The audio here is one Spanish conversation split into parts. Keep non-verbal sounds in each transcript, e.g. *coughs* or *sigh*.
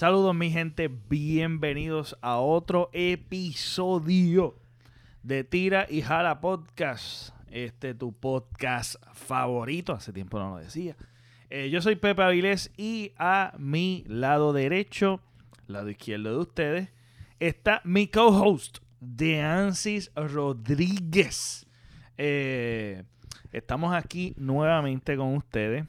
Saludos mi gente, bienvenidos a otro episodio de Tira y Jala Podcast. Este tu podcast favorito, hace tiempo no lo decía. Eh, yo soy Pepe Avilés y a mi lado derecho, lado izquierdo de ustedes, está mi co-host, Deansis Rodríguez. Eh, estamos aquí nuevamente con ustedes.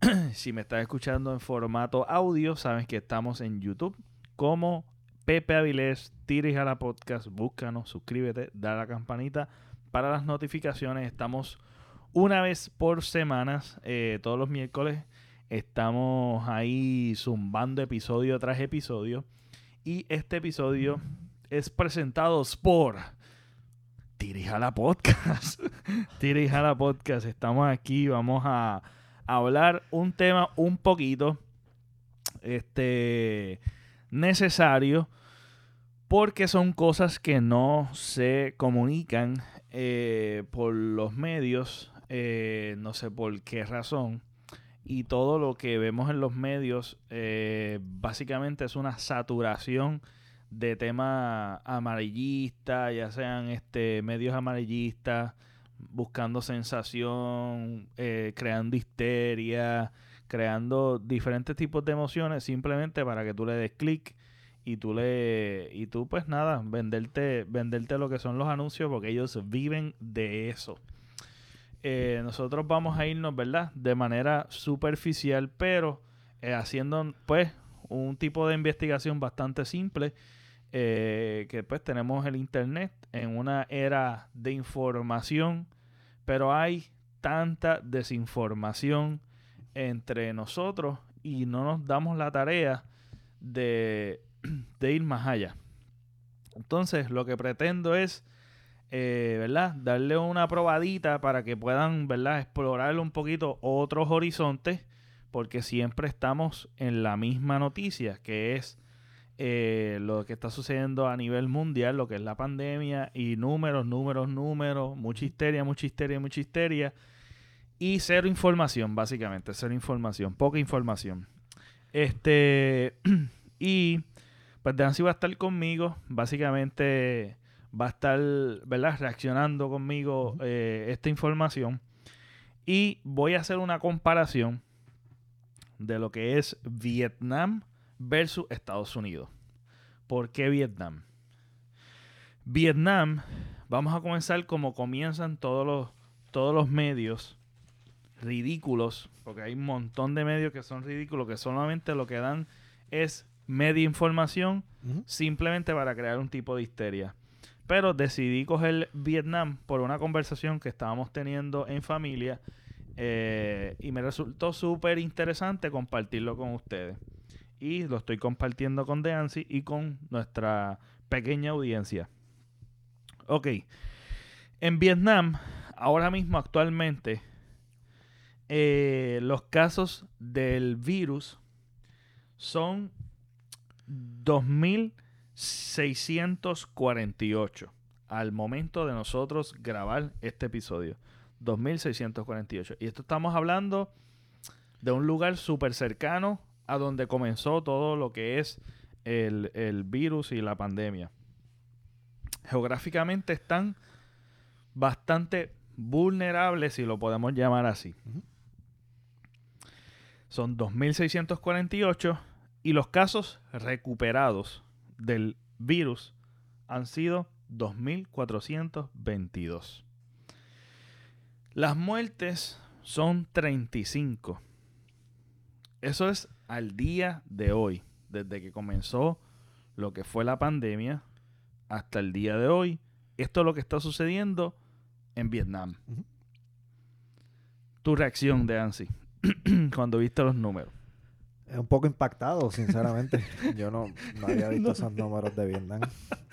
*clears throat* si me estás escuchando en formato audio, sabes que estamos en YouTube como Pepe Avilés, Tires a la podcast, búscanos, suscríbete, da la campanita para las notificaciones. Estamos una vez por semanas, eh, todos los miércoles, estamos ahí zumbando episodio tras episodio. Y este episodio es presentado por Tires a la podcast. Tires a la podcast. Estamos aquí, vamos a hablar un tema un poquito este, necesario porque son cosas que no se comunican eh, por los medios, eh, no sé por qué razón. Y todo lo que vemos en los medios eh, básicamente es una saturación de temas amarillistas, ya sean este, medios amarillistas, buscando sensación, eh, creando histeria, creando diferentes tipos de emociones simplemente para que tú le des clic y tú le y tú pues nada, venderte venderte lo que son los anuncios porque ellos viven de eso. Eh, nosotros vamos a irnos, ¿verdad? De manera superficial, pero eh, haciendo pues un tipo de investigación bastante simple. Que pues tenemos el internet en una era de información pero hay tanta desinformación entre nosotros y no nos damos la tarea *clears throat* de, ir más allá. Entonces, lo que pretendo es, eh, ¿verdad? Darle una probadita para que puedan, ¿verdad? Explorar un poquito otros horizontes, porque siempre estamos en la misma noticia, que es eh, lo que está sucediendo a nivel mundial, lo que es la pandemia y números, números, números, mucha histeria, mucha histeria, mucha histeria y cero información, básicamente, cero información, poca información. Este, *clears throat* y pues Dancy va a estar conmigo, básicamente va a estar, ¿verdad? Reaccionando conmigo eh, esta información y voy a hacer una comparación de lo que es Vietnam versus Estados Unidos. ¿Por qué Vietnam? Vietnam, vamos a comenzar como comienzan todos los, todos los medios ridículos, porque hay un montón de medios que son ridículos, que solamente lo que dan es media información simplemente para crear un tipo de histeria. Pero decidí coger Vietnam por una conversación que estábamos teniendo en familia eh, y me resultó súper interesante compartirlo con ustedes y lo estoy compartiendo con Deancy y con nuestra pequeña audiencia. Ok, en Vietnam, ahora mismo actualmente, eh, los casos del virus son 2.648 al momento de nosotros grabar este episodio. 2.648. Y esto estamos hablando de un lugar súper cercano a donde comenzó todo lo que es el, virus y la pandemia. Geográficamente están bastante vulnerables, si lo podemos llamar así. Son 2.648 y los casos recuperados del virus han sido 2.422. Las muertes son 35. Eso es al día de hoy, desde que comenzó lo que fue la pandemia hasta el día de hoy, esto es lo que está sucediendo en Vietnam. Tu reacción de Ansi *clears throat* cuando viste los números. Es un poco impactado, sinceramente. *laughs* Yo no, había visto esos números de Vietnam.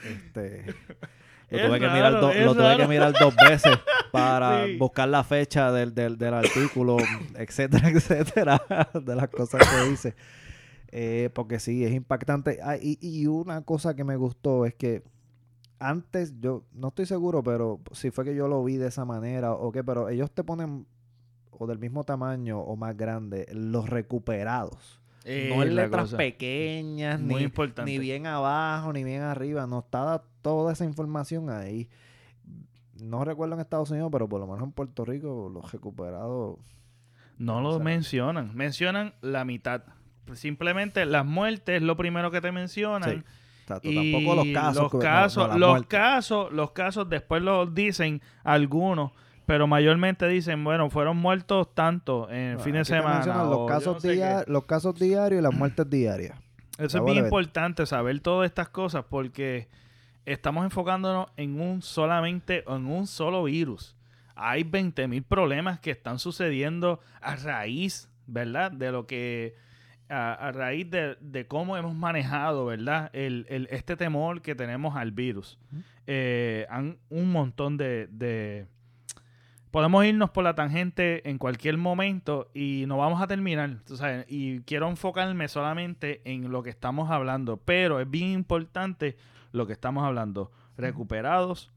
Este, *laughs* lo, tuve, que mirar dos veces para *laughs* buscar la fecha del, del, del artículo, *coughs* etcétera, etcétera, de las cosas que dice. Eh, porque sí, es impactante. Ah, y, y, una cosa que me gustó es que antes, yo no estoy seguro, pero si fue que yo lo vi de esa manera o qué, pero ellos te ponen o del mismo tamaño o más grande los recuperados. no en letras pequeñas, ni, ni bien abajo, ni bien arriba. No está toda esa información ahí. No recuerdo en Estados Unidos, pero por lo menos en Puerto Rico los recuperados... No lo mencionan. Mencionan la mitad. Simplemente las muertes es lo primero que te mencionan. Y tampoco los casos. Los casos, los casos, los casos después los dicen algunos pero mayormente dicen, bueno, fueron muertos tanto en el fin de semana. Los casos, los casos diarios y las muertes diarias. Eso es bien importante, saber todas estas cosas, porque estamos enfocándonos en un solamente, en un solo virus. Hay 20.000 problemas que están sucediendo a raíz, ¿verdad? De lo que, a, raíz de, cómo hemos manejado, ¿verdad? El, el, este temor que tenemos al virus. Eh, han un montón de podemos irnos por la tangente en cualquier momento y no vamos a terminar. y quiero enfocarme solamente en lo que estamos hablando, pero es bien importante lo que estamos hablando. Recuperados,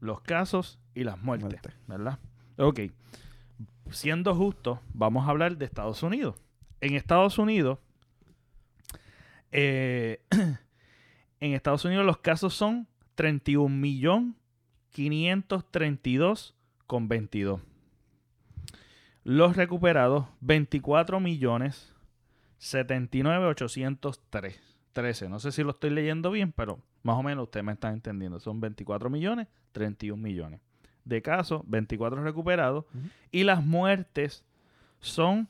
los casos y las muertes, ¿verdad? Ok. Siendo justo, vamos a hablar de Estados Unidos. En Estados Unidos, eh, *clears throat* en Estados Unidos los casos son 31 millón 532 con 22. Los recuperados, 24 millones 79 803. 13. No sé si lo estoy leyendo bien, pero más o menos usted me está entendiendo. Son 24 millones, 31 millones. De casos, 24 recuperados. Y las muertes son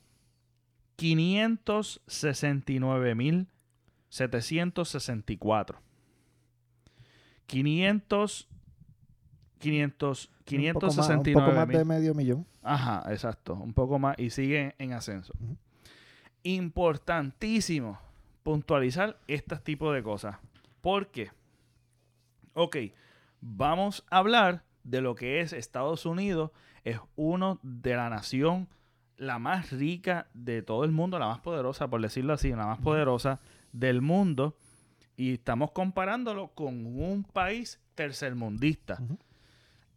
569 mil 764. 500 500, 569 un poco más, de medio millón. Ajá, exacto. Un poco más y sigue en ascenso. Importantísimo puntualizar este tipo de cosas. Porque, ok, vamos a hablar de lo que es Estados Unidos. Es uno de la nación la más rica de todo el mundo, la más poderosa, por decirlo así, la más poderosa del mundo. Y estamos comparándolo con un país tercermundista.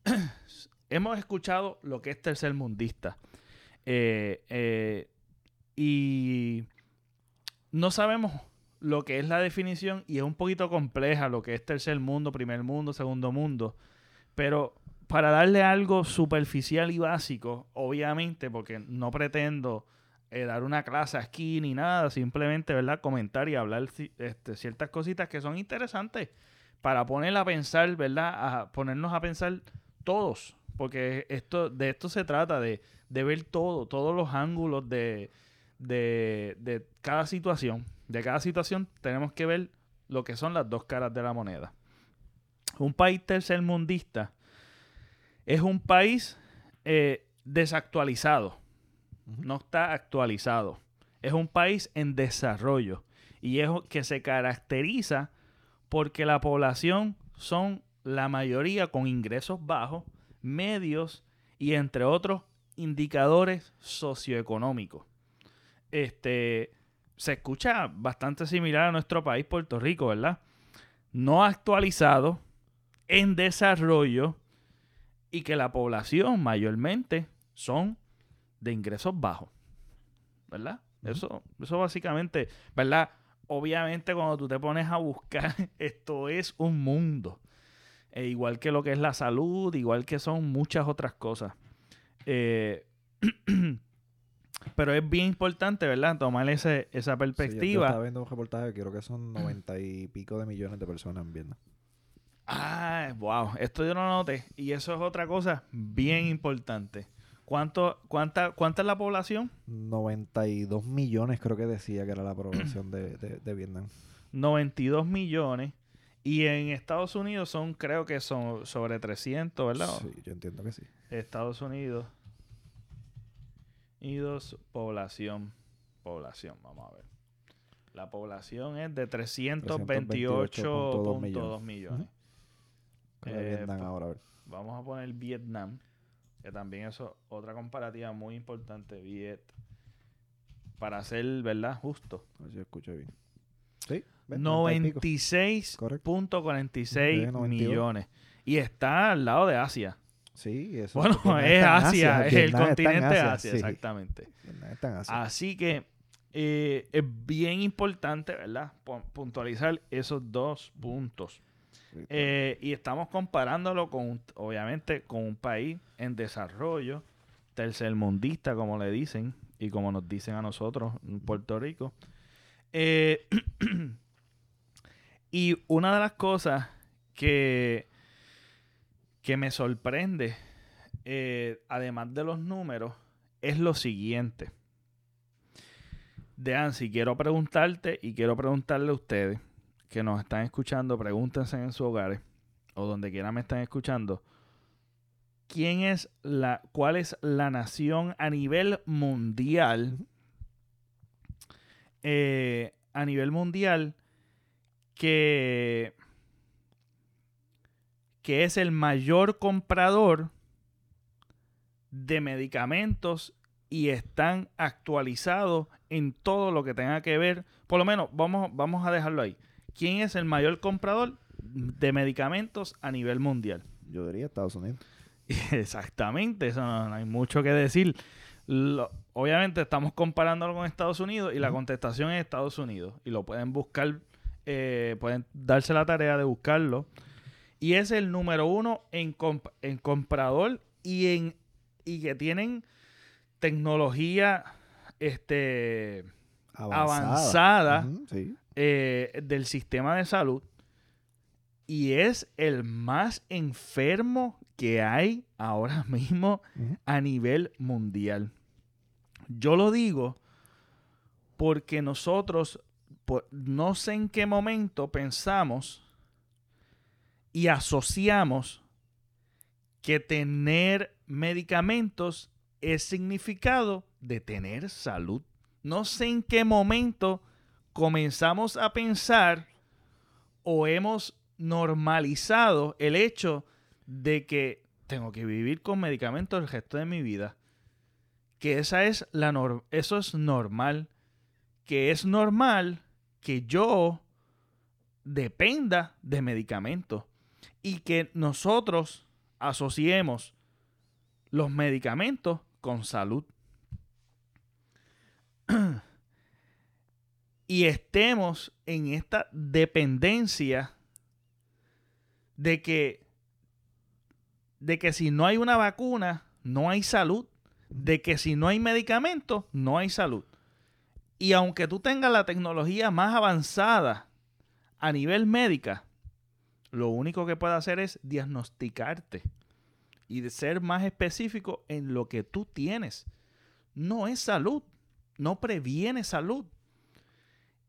*clears throat* hemos escuchado lo que es tercermundista. Eh, eh, y no sabemos lo que es la definición y es un poquito compleja lo que es tercer mundo, primer mundo, segundo mundo. Pero para darle algo superficial y básico, obviamente, porque no pretendo eh, dar una clase aquí ni nada, simplemente, ¿verdad? Comentar y hablar este, ciertas cositas que son interesantes para poner a pensar, ¿verdad? A ponernos a pensar todos, porque esto, de esto se trata, de, ver todo, todos los ángulos de, de, cada situación. De cada situación tenemos que ver lo que son las dos caras de la moneda. Un país tercermundista es un país eh, desactualizado, no está actualizado. Es un país en desarrollo y es que se caracteriza porque la población son la mayoría con ingresos bajos, medios y entre otros indicadores socioeconómicos. Este se escucha bastante similar a nuestro país, Puerto Rico, ¿verdad? No actualizado, en desarrollo y que la población mayormente son de ingresos bajos, ¿verdad? Eso, eso básicamente, ¿verdad? Obviamente cuando tú te pones a buscar, *laughs* esto es un mundo. E igual que lo que es la salud, igual que son muchas otras cosas. Eh, *clears throat* pero es bien importante, ¿verdad? Tomar ese, esa perspectiva. Sí, yo, viendo un reportaje, creo que son noventa y pico de millones de personas viendo. Ah, wow. Esto yo no noté. Y eso es otra cosa bien importante. ¿Cuánto, cuánta, ¿Cuánta es la población? 92 millones creo que decía que era la población de, de, de Vietnam. 92 millones. Y en Estados Unidos son, creo que son sobre 300, ¿verdad? Sí, yo entiendo que sí. Estados Unidos. Unidos, población. Población, vamos a ver. La población es de 328.2 millones. Eh, Vietnam pues, Vamos a poner Vietnam, que también es otra comparativa muy importante. Viet. Para ser, ¿verdad? Justo. A ver si escucho bien. Sí. 96.46 millones. Y está al lado de Asia. Sí, eso Bueno, es Asia, es el continente Asia, exactamente. Así que eh, es bien importante, ¿verdad? Puntualizar esos dos puntos. Eh, y estamos comparándolo con, obviamente, con un país en desarrollo, tercermundista, como le dicen, y como nos dicen a nosotros en Puerto Rico. Eh, *clears throat* y una de las cosas que, que me sorprende, además de los números, es lo siguiente. si quiero preguntarte y quiero preguntarle a ustedes que nos están escuchando, pregúntense en sus hogares o donde quiera me están escuchando. ¿Quién es la, cuál es la nación a nivel mundial? Eh, a nivel mundial que, que es el mayor comprador de medicamentos y están actualizados en todo lo que tenga que ver. Por lo menos, vamos, vamos a dejarlo ahí. ¿Quién es el mayor comprador de medicamentos a nivel mundial? Yo diría Estados Unidos. *laughs* Exactamente, eso no, hay mucho que decir. obviamente estamos comparándolo con Estados Unidos y la contestación es Estados Unidos. Y lo pueden buscar, eh, pueden darse la tarea de buscarlo. Y es el número uno en, en comprador y en y que tienen tecnología este, avanzada, eh, del sistema de salud y es el más enfermo que hay ahora *laughs* mismo a nivel mundial. Yo lo digo porque nosotros no sé en qué momento pensamos y asociamos que tener medicamentos es significado de tener salud. No sé en qué momento comenzamos a pensar o hemos normalizado el hecho de que tengo que vivir con medicamentos el resto de mi vida. Que esa es la eso es normal. Que es normal que yo dependa de medicamentos y que nosotros asociemos los medicamentos con salud. *clears throat* y estemos en esta dependencia de que de que si no hay una vacuna, no hay salud, de que si no hay medicamentos, no hay salud. Y aunque tú tengas la tecnología más avanzada a nivel médica, lo único que puede hacer es diagnosticarte y de ser más específico en lo que tú tienes. No es salud, no previene salud.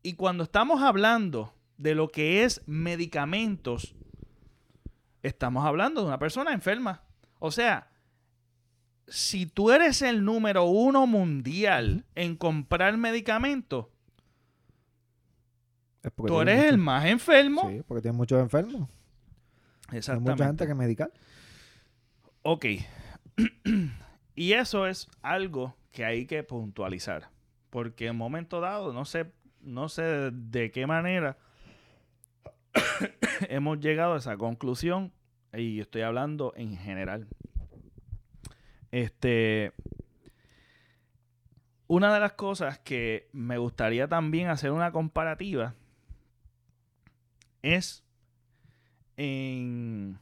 Y cuando estamos hablando de lo que es medicamentos, estamos hablando de una persona enferma. O sea, si tú eres el número uno mundial en comprar medicamentos, tú eres el más enfermo. Sí, porque tienes muchos enfermos. Exactamente. Hay mucha gente que medical. Ok. *clears throat* y eso es algo que hay que puntualizar. Porque en momento dado, no sé, no sé de qué manera *coughs* hemos llegado a esa conclusión. Y estoy hablando en general. Este. Una de las cosas que me gustaría también hacer una comparativa es en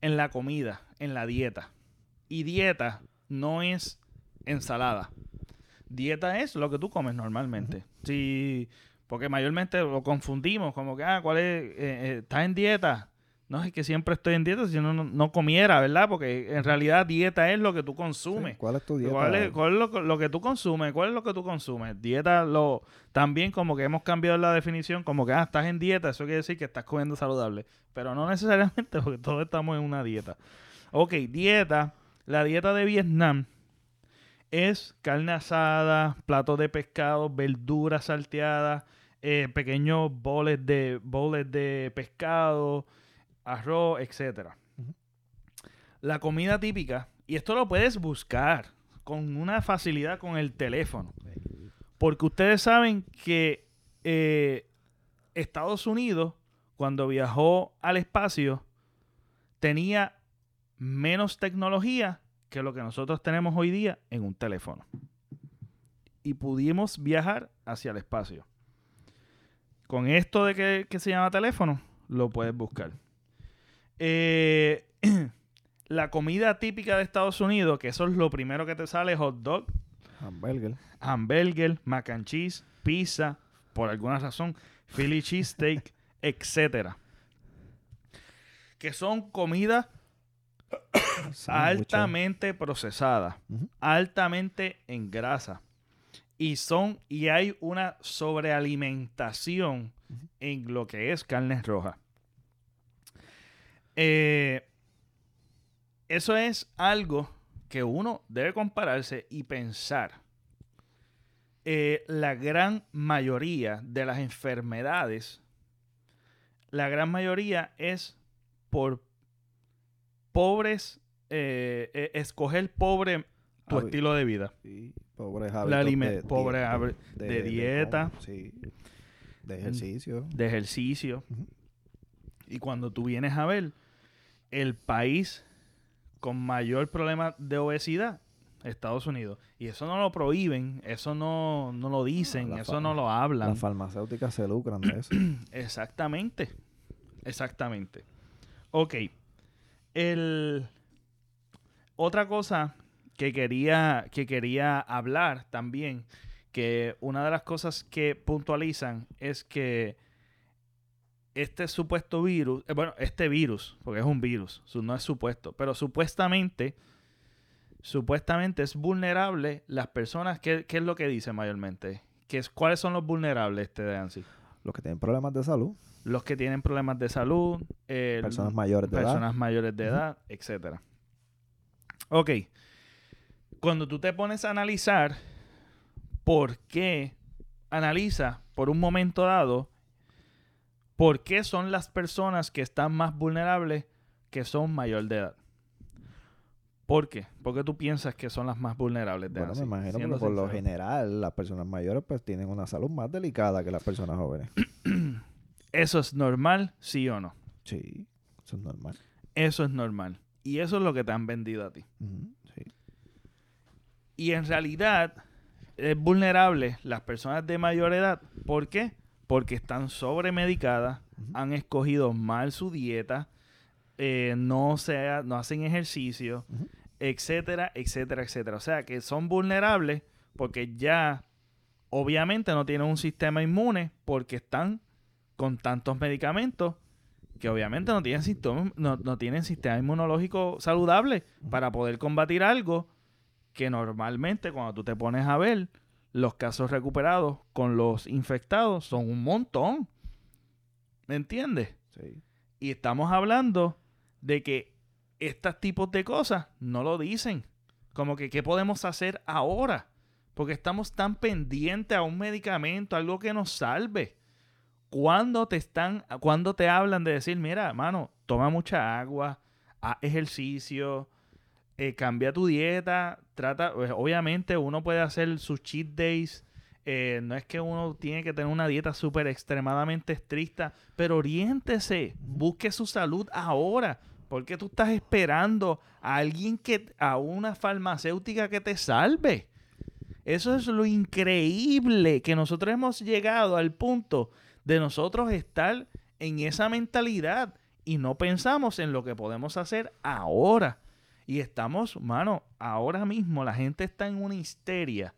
en la comida, en la dieta. Y dieta no es ensalada. Dieta es lo que tú comes normalmente. Sí, porque mayormente lo confundimos como que, ah, ¿cuál es? Eh, eh, ¿Estás en dieta? No es que siempre estoy en dieta, si no, no comiera, ¿verdad? Porque en realidad dieta es lo que tú consumes. ¿Cuál es tu dieta? ¿Cuál es, lo, que tú consumes? ¿Cuál es lo que tú consumes? Dieta, lo también como que hemos cambiado la definición, como que, ah, estás en dieta, eso quiere decir que estás comiendo saludable. Pero no necesariamente, *laughs* porque todos estamos en una dieta. Ok, dieta. La dieta de Vietnam es carne asada, platos de pescado, verduras salteadas, eh, pequeños boles de, boles de pescado, arroz, etc. La comida típica, y esto lo puedes buscar con una facilidad con el teléfono, porque ustedes saben que eh, Estados Unidos, cuando viajó al espacio, tenía menos tecnología que lo que nosotros tenemos hoy día en un teléfono. y pudimos viajar hacia el espacio. Con esto de que, se llama teléfono, lo puedes buscar. Eh, *clears throat* la comida típica de Estados Unidos, que eso es lo primero que te sale, hot dog, hamburger, hamburger, mac and cheese, pizza, por alguna razón, Philly cheesesteak, *laughs* etcétera. Que son comidas *coughs* altamente procesadas, altamente en grasa. Y son, y hay una sobrealimentación en lo que es carne roja. Eh, eso es algo que uno debe compararse y pensar. Eh, la gran mayoría de las enfermedades, la gran mayoría es por pobres, eh, eh, escoger pobre tu estilo de vida. Sí, pobres hábitos de, pobre de, dieta. sí, de ejercicio. De ejercicio. Y cuando tú vienes a ver, el país con mayor problema de obesidad, Estados Unidos. Y eso no lo prohíben, eso no, no lo dicen, eso no lo hablan. Las farmacéuticas se lucran de eso. *clears throat* exactamente, exactamente. Ok, el... Otra cosa que quería, que quería hablar también, que una de las cosas que puntualizan es que este supuesto virus, eh, bueno, este virus, porque es un virus, no es supuesto, pero supuestamente, supuestamente es vulnerable las personas, ¿qué, es lo que dice mayormente? ¿Qué es, ¿Cuáles son los vulnerables, este de ANSI? Los que tienen problemas de salud. Los que tienen problemas de salud. personas mayores de edad. Personas mayores de edad, etcétera. Ok. Cuando tú te pones a analizar por qué analiza por un momento dado ¿Por qué son las personas que están más vulnerables que son mayor de edad? ¿Por qué? ¿Por qué tú piensas que son las más vulnerables de edad? Bueno, me imagino que por lo general las personas mayores pues tienen una salud más delicada que las personas jóvenes. *clears throat* ¿Eso es normal, sí o no? Sí, eso es normal. Eso es normal. Y eso es lo que te han vendido a ti. sí. Y en realidad es vulnerable las personas de mayor edad. ¿Por qué? Porque están sobremedicadas, han escogido mal su dieta, eh, no, no hacen ejercicio, etcétera, etcétera, etcétera. O sea que son vulnerables porque ya obviamente no tienen un sistema inmune porque están con tantos medicamentos que obviamente no tienen, no, no tienen sistema inmunológico saludable para poder combatir algo que normalmente cuando tú te pones a ver, los casos recuperados con los infectados son un montón. ¿Me entiendes? Sí. Y estamos hablando de que estos tipos de cosas no lo dicen. Como que, ¿qué podemos hacer ahora? Porque estamos tan pendientes a un medicamento, algo que nos salve. Cuando te están, cuando te hablan de decir, mira, mano, toma mucha agua, haz ejercicio, eh, cambia tu dieta, trata, pues, obviamente uno puede hacer sus cheat days, eh, no es que uno tiene que tener una dieta súper extremadamente estricta, pero oriéntese, busque su salud ahora, porque tú estás esperando a alguien que, a una farmacéutica que te salve. Eso es lo increíble que nosotros hemos llegado al punto de nosotros estar en esa mentalidad y no pensamos en lo que podemos hacer ahora. Y estamos, mano, ahora mismo la gente está en una histeria.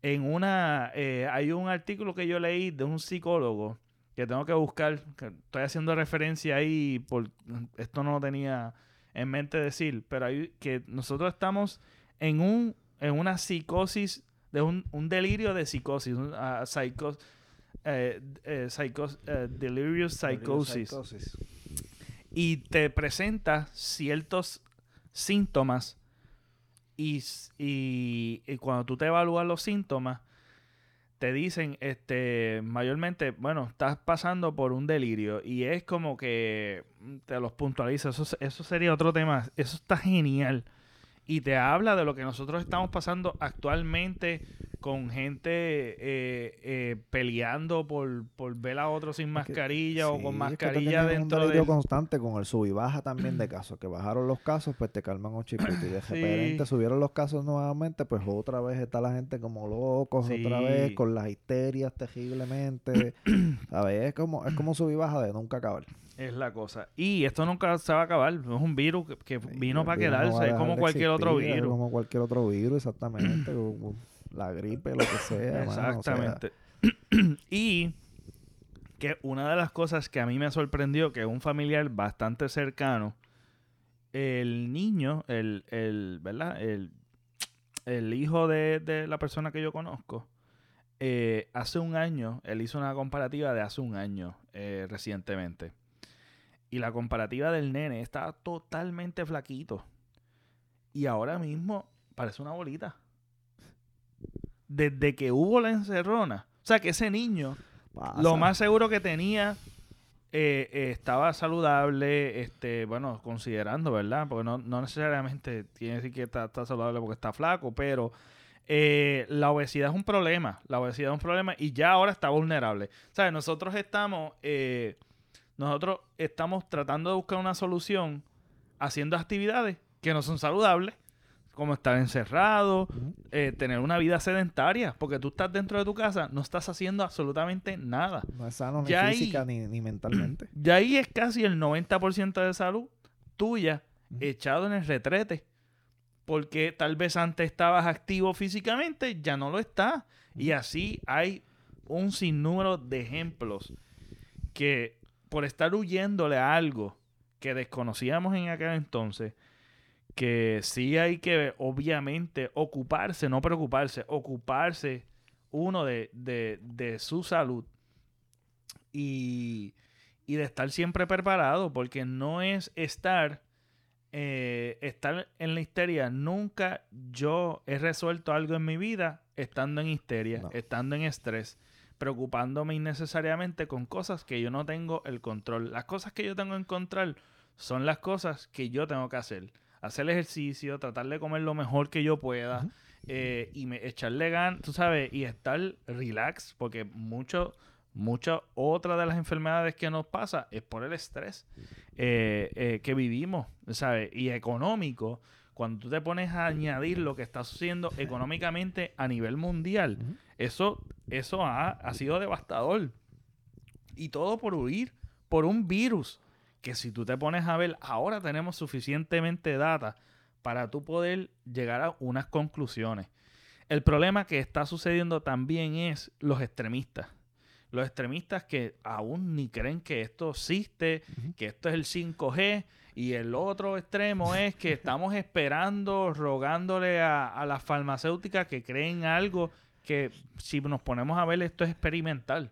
En una, eh, hay un artículo que yo leí de un psicólogo que tengo que buscar, que estoy haciendo referencia ahí, por, esto no lo tenía en mente decir, pero hay, que nosotros estamos en, un, en una psicosis, de un, delirio de psicosis, un uh, psicos, eh, eh, delirious psychosis. Y te presenta ciertos síntomas y, cuando tú te evalúas los síntomas, te dicen, este, mayormente, bueno, estás pasando por un delirio y es como que te los puntualiza. Eso, eso sería otro tema. Eso está genial. Y te habla de lo que nosotros estamos pasando actualmente con gente eh, eh, peleando por, por ver a otro sin mascarilla o con mascarilla dentro de... constante con el sub y baja también de casos. Que bajaron los casos, pues te calman un chipito. Y *coughs* de repente subieron los casos nuevamente, pues otra vez está la gente como locos, otra vez con las histerias terriblemente. *coughs* ¿Sabes? Es como, es como sub y baja de nunca acabar. Es la cosa. Y esto nunca se va a acabar. Es un virus que, vino para quedarse. es como cualquier otro virus. Como cualquier otro virus, exactamente. *coughs* la gripe, lo que sea. Exactamente. y que una de las cosas que a mí me sorprendió, que un familiar bastante cercano, el niño, el, el ¿verdad? El, el hijo de, la persona que yo conozco, eh, hace un año, él hizo una comparativa de hace un año eh, recientemente. Y la comparativa del nene estaba totalmente flaquito. Y ahora mismo parece una bolita. Desde que hubo la encerrona. O sea que ese niño, lo más seguro que tenía, eh, eh, estaba saludable, este, bueno, considerando, ¿verdad? Porque no, necesariamente tiene que decir que está, saludable porque está flaco, pero eh, la obesidad es un problema. La obesidad es un problema y ya ahora está vulnerable. O sea, nosotros estamos nosotros estamos tratando de buscar una solución haciendo actividades que no son saludables, como estar encerrado, eh, tener una vida sedentaria, porque tú estás dentro de tu casa, no estás haciendo absolutamente nada. No es sano ni física ni, mentalmente. *clears throat* Y ahí es casi el 90% de salud tuya echado en el retrete. Porque tal vez antes estabas activo físicamente, ya no lo estás. Y así hay un sinnúmero de ejemplos que por estar huyéndole a algo que desconocíamos en aquel entonces, que sí hay que, obviamente, ocuparse, no preocuparse, ocuparse uno de, su salud y, de estar siempre preparado, porque no es estar, eh, estar en la histeria. Nunca yo he resuelto algo en mi vida estando en histeria, estando en estrés preocupándome innecesariamente con cosas que yo no tengo el control. Las cosas que yo tengo en control son las cosas que yo tengo que hacer. Hacer ejercicio, tratar de comer lo mejor que yo pueda eh, y me, echarle ganas, tú sabes, y estar relax, porque mucho, mucha otra de las enfermedades que nos pasa es por el estrés eh, eh, que vivimos, ¿sabes? Y económico cuando tú te pones a añadir lo que está sucediendo económicamente a nivel mundial, eso, eso ha, sido devastador. Y todo por huir, por un virus, que si tú te pones a ver, ahora tenemos suficientemente data para tú poder llegar a unas conclusiones. El problema que está sucediendo también es los extremistas. Los extremistas que aún ni creen que esto existe, que esto es el 5G, y el otro extremo *laughs* es que estamos esperando, rogándole a, las farmacéuticas que creen algo que si nos ponemos a ver esto es experimental.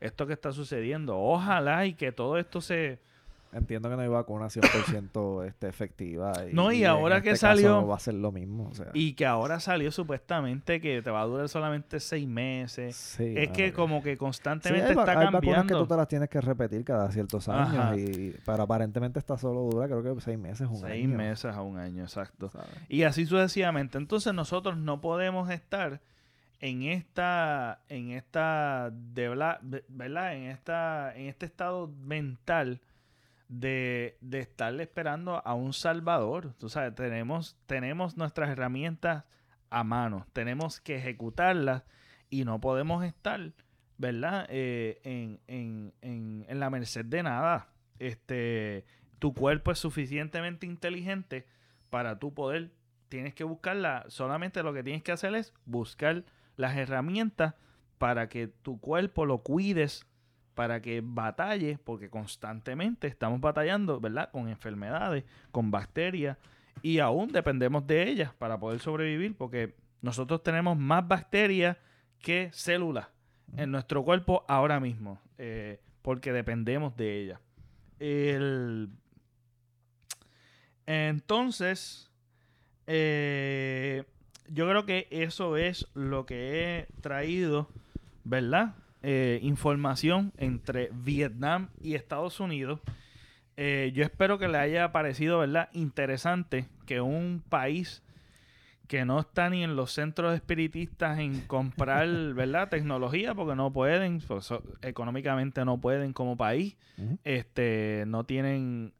Esto que está sucediendo. Ojalá y que todo esto se, Entiendo que no hay vacuna 100% *coughs* este, efectiva. Y, no, y, ahora que este salió. va a ser lo mismo. Y que ahora salió supuestamente que te va a durar solamente seis meses. es que como que constantemente está cambiando. Hay vacunas que tú te las tienes que repetir cada ciertos años. Y, pero aparentemente está solo dura, creo que seis meses, un seis año. Seis meses a un año, exacto. Y así sucesivamente. Entonces nosotros no podemos estar en esta, en esta, de, ¿verdad? En esta, en este estado mental de, de estarle esperando a un salvador. Tú sabes, tenemos, tenemos nuestras herramientas a mano, tenemos que ejecutarlas y no podemos estar, ¿verdad? Eh, en, en, en, en, la merced de nada. Este, tu cuerpo es suficientemente inteligente para tú poder, tienes que buscarla, solamente lo que tienes que hacer es buscar las herramientas para que tu cuerpo lo cuides para que batalle, porque constantemente estamos batallando, ¿verdad? Con enfermedades, con bacterias, y aún dependemos de ellas para poder sobrevivir, porque nosotros tenemos más bacterias que células en nuestro cuerpo ahora mismo, eh, porque dependemos de ellas. Entonces, eh, yo creo que eso es lo que he traído, ¿verdad? Eh, información entre Vietnam y Estados Unidos. Eh, yo espero que le haya parecido, ¿verdad? Interesante que un país que no está ni en los centros espiritistas en comprar, *laughs* ¿verdad? Tecnología, porque no pueden, pues, económicamente no pueden como país, este, no tienen,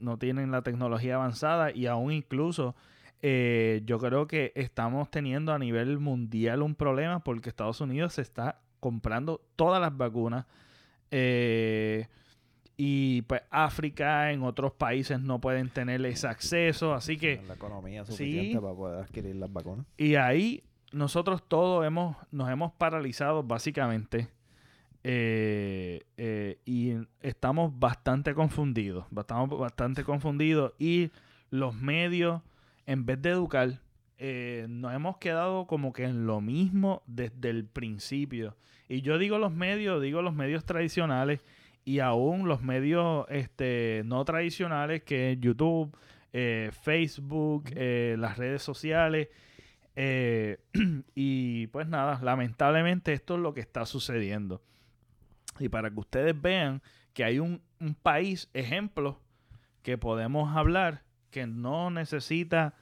no tienen la tecnología avanzada y aún incluso eh, yo creo que estamos teniendo a nivel mundial un problema porque Estados Unidos se está comprando todas las vacunas. Eh, y pues África en otros países no pueden tener ese acceso, así que la economía suficiente para poder adquirir las vacunas. Y ahí nosotros todos hemos nos hemos paralizado básicamente eh, eh, y estamos bastante confundidos, estamos bastante confundidos y los medios en vez de educar eh, nos hemos quedado como que en lo mismo desde el principio. Y yo digo los medios, digo los medios tradicionales y aún los medios este, no tradicionales que YouTube, eh, Facebook, eh, las redes sociales. *clears throat* Y pues nada, lamentablemente esto es lo que está sucediendo. Y para que ustedes vean que hay un, un país ejemplo que podemos hablar que no necesita,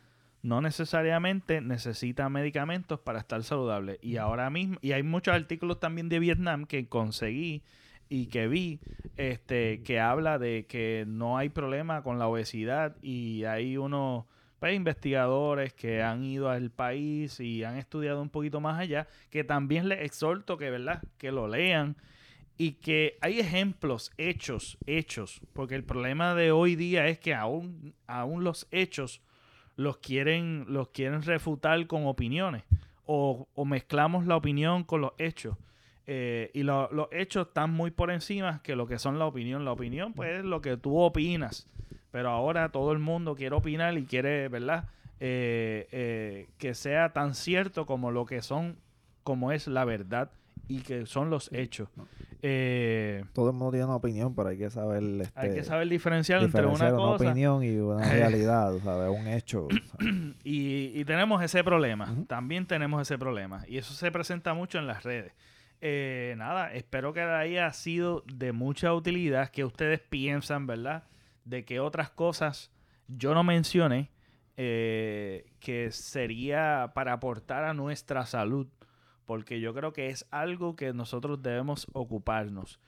no necesariamente necesita medicamentos para estar saludable. Y ahora mismo, y hay muchos artículos también de Vietnam que conseguí y que vi este que habla de que no hay problema con la obesidad y hay unos pues, investigadores que han ido al país y han estudiado un poquito más allá que también les exhorto que verdad que lo lean y que hay ejemplos hechos hechos porque el problema de hoy día es que aún aún los hechos los quieren los quieren refutar con opiniones o, o mezclamos la opinión con los hechos eh, y los hechos están muy por encima que lo que son la opinión. La opinión, pues, es lo que tú opinas. Pero ahora todo el mundo quiere opinar y quiere, ¿verdad? Eh, eh, que sea tan cierto como lo que son, como es la verdad y que son los hechos. todo el mundo tiene una opinión, pero hay que saber... Este, hay que saber diferenciar, entre una, cosa... opinión y una *laughs* realidad, ¿sabes? Un hecho. *clears throat* Y, tenemos ese problema. También tenemos ese problema. Y eso se presenta mucho en las redes. Eh, nada, espero que haya sido de mucha utilidad, que ustedes piensan, ¿verdad? De que otras cosas yo no mencioné eh, que sería para aportar a nuestra salud, porque yo creo que es algo que nosotros debemos ocuparnos.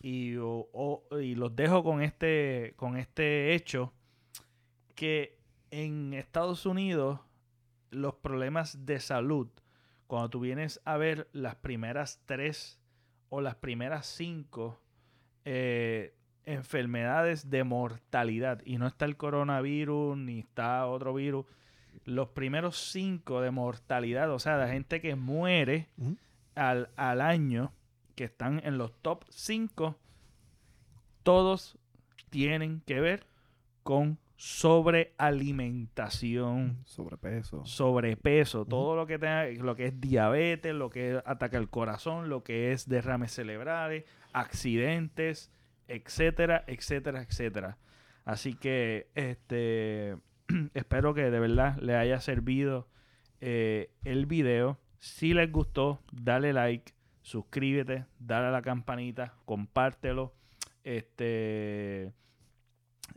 Y, los dejo con este, con este hecho que en Estados Unidos los problemas de salud cuando tú vienes a ver las primeras tres o las primeras cinco eh, enfermedades de mortalidad, y no está el coronavirus ni está otro virus, los primeros cinco de mortalidad, o sea, de gente que muere al, al año, que están en los top cinco, todos tienen que ver con sobrealimentación, sobrepeso, sobrepeso, todo lo que tenga, lo que es diabetes, lo que ataca el corazón, lo que es derrames cerebrales, accidentes, etcétera, etcétera, etcétera. Así que este *clears throat* espero que de verdad le haya servido eh, el video. Si les gustó, dale like, suscríbete, dale a la campanita, compártelo. Este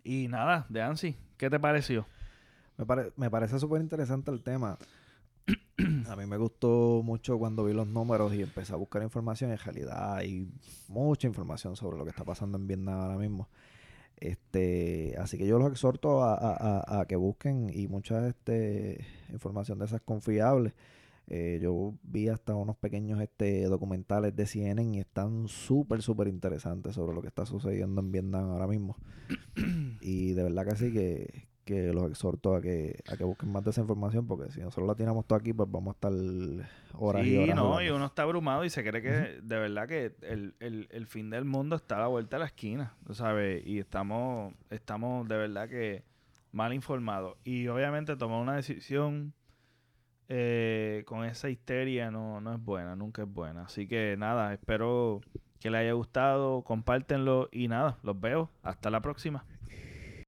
y nada, de Ansi, ¿qué te pareció? Me, parece súper interesante el tema. *clears throat* a mí me gustó mucho cuando vi los números y empecé a buscar información. En realidad hay mucha información sobre lo que está pasando en Vietnam ahora mismo. Este, así que yo los exhorto a, que busquen y mucha este, información de esas confiables. Eh, yo vi hasta unos pequeños este, documentales de CNN y están súper, súper interesantes sobre lo que está sucediendo en Vietnam ahora mismo. *clears throat* y de verdad que sí, que, que los exhorto a que, a que busquen más de esa información porque si nosotros la tiramos todo aquí, pues vamos a estar horas y horas. no, y uno está abrumado y se cree que de verdad que el, el, el, fin del mundo está a la vuelta de la esquina, ¿sabes? Y estamos, estamos de verdad que mal informados. Y obviamente tomar una decisión eh, con esa histeria no, no es buena, nunca es buena. Así que nada, espero que les haya gustado, compártenlo y nada, los veo. Hasta la próxima.